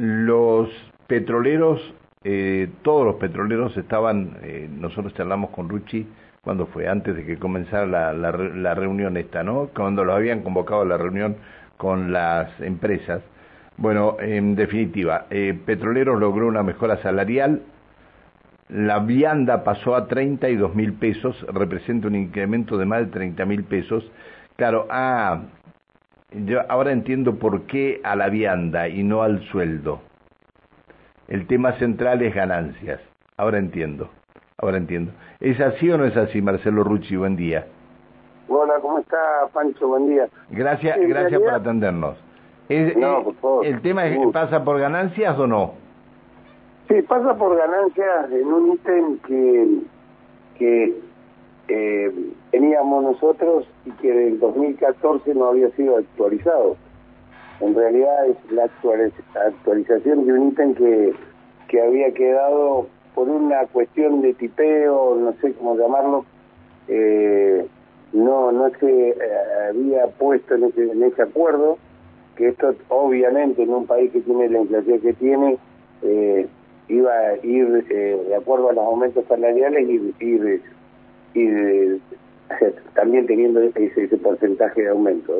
los petroleros, eh, todos los petroleros estaban, eh, nosotros charlamos con Ruchi cuando fue, antes de que comenzara la, la, reunión esta, ¿no? Cuando lo habían convocado a la reunión con las empresas. Bueno, en definitiva, eh, Petroleros logró una mejora salarial, la vianda pasó a 32 mil pesos, representa un incremento de más de 30 mil pesos. Claro, ah, yo ahora entiendo por qué a la vianda y no al sueldo. El tema central es ganancias. Ahora entiendo. Ahora entiendo. ¿Es así o no es así, Marcelo Rucci? Buen día. Hola, ¿cómo está, Pancho? Buen día. Gracias, gracias por atendernos. no, por favor. ¿El tema es, pasa por ganancias o no? Sí, pasa por ganancias en un ítem que, que eh, teníamos nosotros y que en 2014 no había sido actualizado. En realidad es la actualización de un ítem que, que había quedado por una cuestión de tipeo, no sé cómo llamarlo, eh, no no se eh, había puesto en ese, acuerdo, que esto obviamente en un país que tiene la inflación que tiene, eh, iba a ir de acuerdo a los aumentos salariales y ir, ir, también teniendo ese, porcentaje de aumento.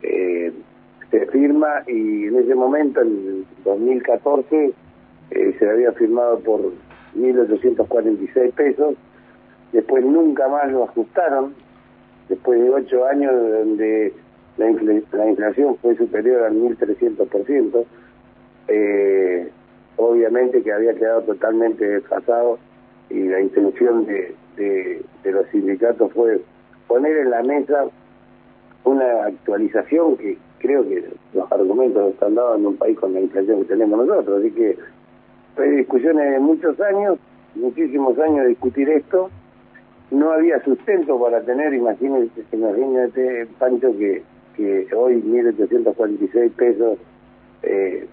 se firma y en ese momento, en 2014, se había firmado por 1.846 pesos, después nunca más lo ajustaron, después de ocho años donde la, la inflación fue superior al 1.300%, eh, obviamente que había quedado totalmente desfasado y la intención de, de, los sindicatos fue poner en la mesa una actualización que creo que los argumentos están dados en un país con la inflación que tenemos nosotros, así que hay discusiones de muchos años, muchísimos años discutir esto. No había sustento para tener, imagínate, imagínate Pancho, que, que hoy 1.846 pesos eh,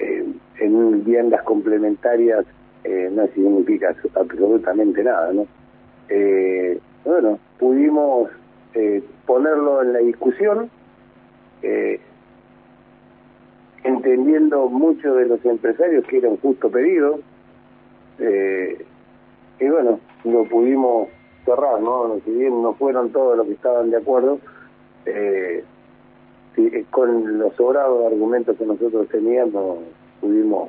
eh, en viviendas complementarias eh, no significa absolutamente nada, ¿no? Eh, bueno, pudimos eh, ponerlo en la discusión, eh, entendiendo mucho de los empresarios que era un justo pedido, eh, y bueno, lo pudimos cerrar, ¿no? Si bien no fueron todos los que estaban de acuerdo, con los sobrados argumentos que nosotros teníamos, pudimos,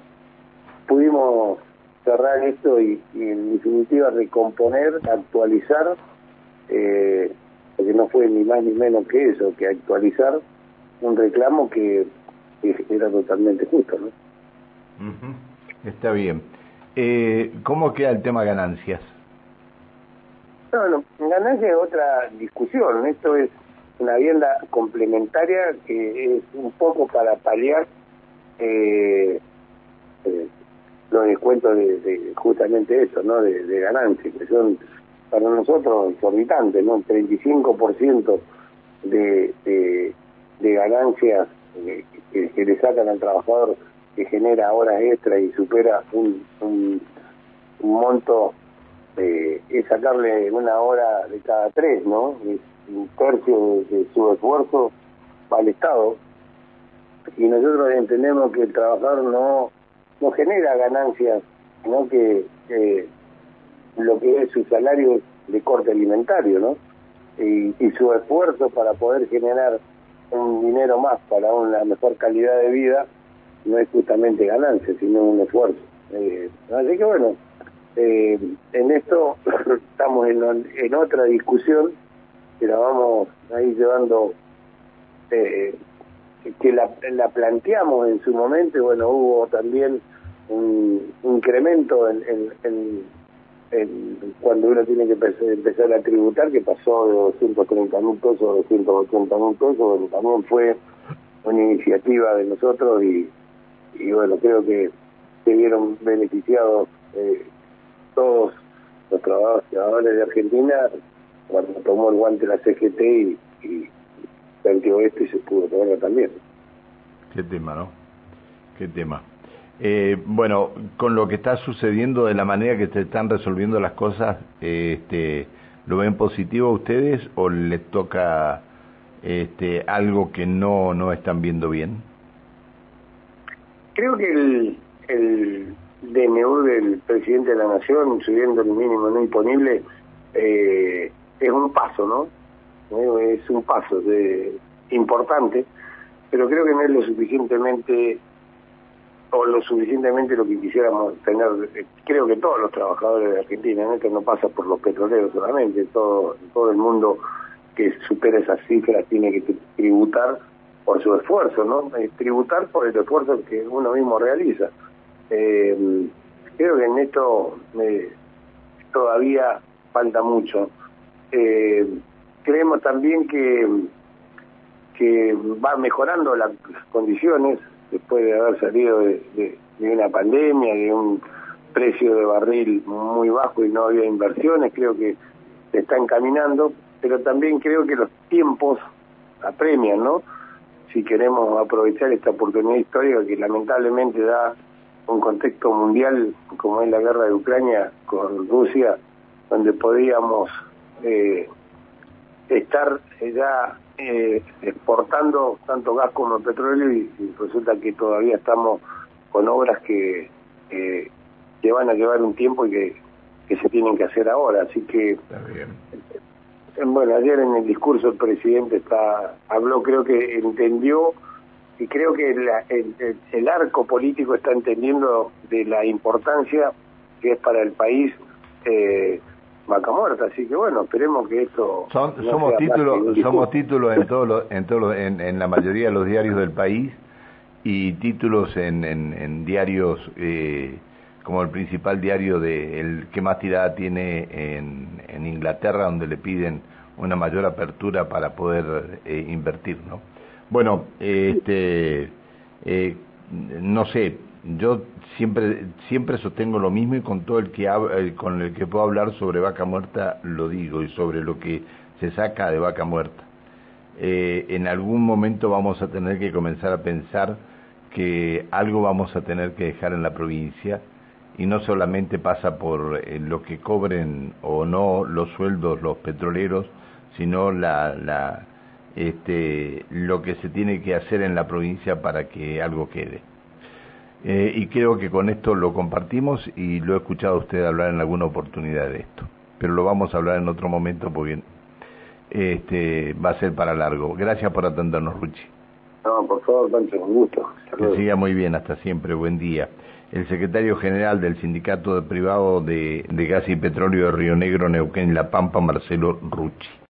pudimos cerrar esto y, en definitiva recomponer, actualizar, eh, porque no fue ni más ni menos que eso, que actualizar un reclamo que era totalmente justo, ¿no? Está bien. Eh, ¿Cómo queda el tema ganancias? No, ganancias es otra discusión. Esto es una vivienda complementaria que es un poco para paliar eh, eh, los descuentos de, justamente eso, ¿no? De, ganancias, que son para nosotros exorbitantes, ¿no? 35% de, de, de ganancias que, que, le sacan al trabajador que genera horas extra y supera un, un, monto, eh, es sacarle una hora de cada tres, ¿no? Un tercio de, su esfuerzo el Estado. Y nosotros entendemos que el trabajador no, no genera ganancias, sino que lo que es su salario de corte alimentario, ¿no? Y, y su esfuerzo para poder generar un dinero más para una mejor calidad de vida no es justamente ganancia, sino un esfuerzo. Eh, así que bueno, eh, en esto estamos en, en, otra discusión que la vamos a ir llevando, eh, que la, la, planteamos en su momento, y bueno, hubo también un incremento en, cuando uno tiene que empezar a tributar, que pasó de 230 mil pesos a 280 mil pesos, también fue una iniciativa de nosotros y, bueno, creo que se vieron beneficiados eh, todos los trabajadores de Argentina cuando tomó el guante la CGT y planteó esto y se pudo tomar también. Qué tema, ¿no? Qué tema. Eh, bueno, con lo que está sucediendo, de la manera que se están resolviendo las cosas, este, ¿lo ven positivo a ustedes o les toca este, algo que no, no están viendo bien? creo que el, el DNU del presidente de la Nación, subiendo el mínimo no imponible, eh, es un paso, ¿no? Eh, es un paso importante, pero creo que no es lo suficientemente o lo suficientemente lo que quisiéramos tener, creo que todos los trabajadores de Argentina, en esto no pasa por los petroleros solamente, todo, todo el mundo que supera esas cifras tiene que tributar por su esfuerzo, ¿no? tributar por el esfuerzo que uno mismo realiza. Eh, creo que en esto eh, todavía falta mucho. Eh, creemos también que, que va mejorando las condiciones después de haber salido de, una pandemia, de un precio de barril muy bajo y no había inversiones, creo que se está encaminando, pero también creo que los tiempos apremian, ¿no? Si queremos aprovechar esta oportunidad histórica que lamentablemente da un contexto mundial como es la guerra de Ucrania con Rusia, donde podíamos eh, estar ya eh, exportando tanto gas como petróleo y, resulta que todavía estamos con obras que, eh, que van a llevar un tiempo y que, que se tienen que hacer ahora. Así que, bueno, ayer en el discurso el presidente está habló, creo que entendió y creo que el, arco político está entendiendo de la importancia que es para el país eh, vaca muerta así que bueno esperemos que esto somos títulos somos títulos en todos en todos en, la mayoría de los diarios del país y títulos en, en, diarios eh, como el principal diario de el que más tirada tiene en, en Inglaterra donde le piden una mayor apertura para poder eh, invertir no bueno, este, eh, no sé, yo siempre siempre sostengo lo mismo y con todo el que eh, con el que puedo hablar sobre vaca muerta lo digo y sobre lo que se saca de vaca muerta. Eh, en algún momento vamos a tener que comenzar a pensar que algo vamos a tener que dejar en la provincia y no solamente pasa por lo que cobren o no los sueldos los petroleros, sino la, la este, lo que se tiene que hacer en la provincia para que algo quede. Eh, y creo que con esto lo compartimos y lo he escuchado a usted hablar en alguna oportunidad de esto. Pero lo vamos a hablar en otro momento porque este, va a ser para largo. Gracias por atendernos, Ruchi. No, por favor, Pancho, un gusto. Que siga muy bien, hasta siempre, buen día. El secretario general del Sindicato de Privado de, de Gas y Petróleo de Río Negro, Neuquén La Pampa, Marcelo Ruchi.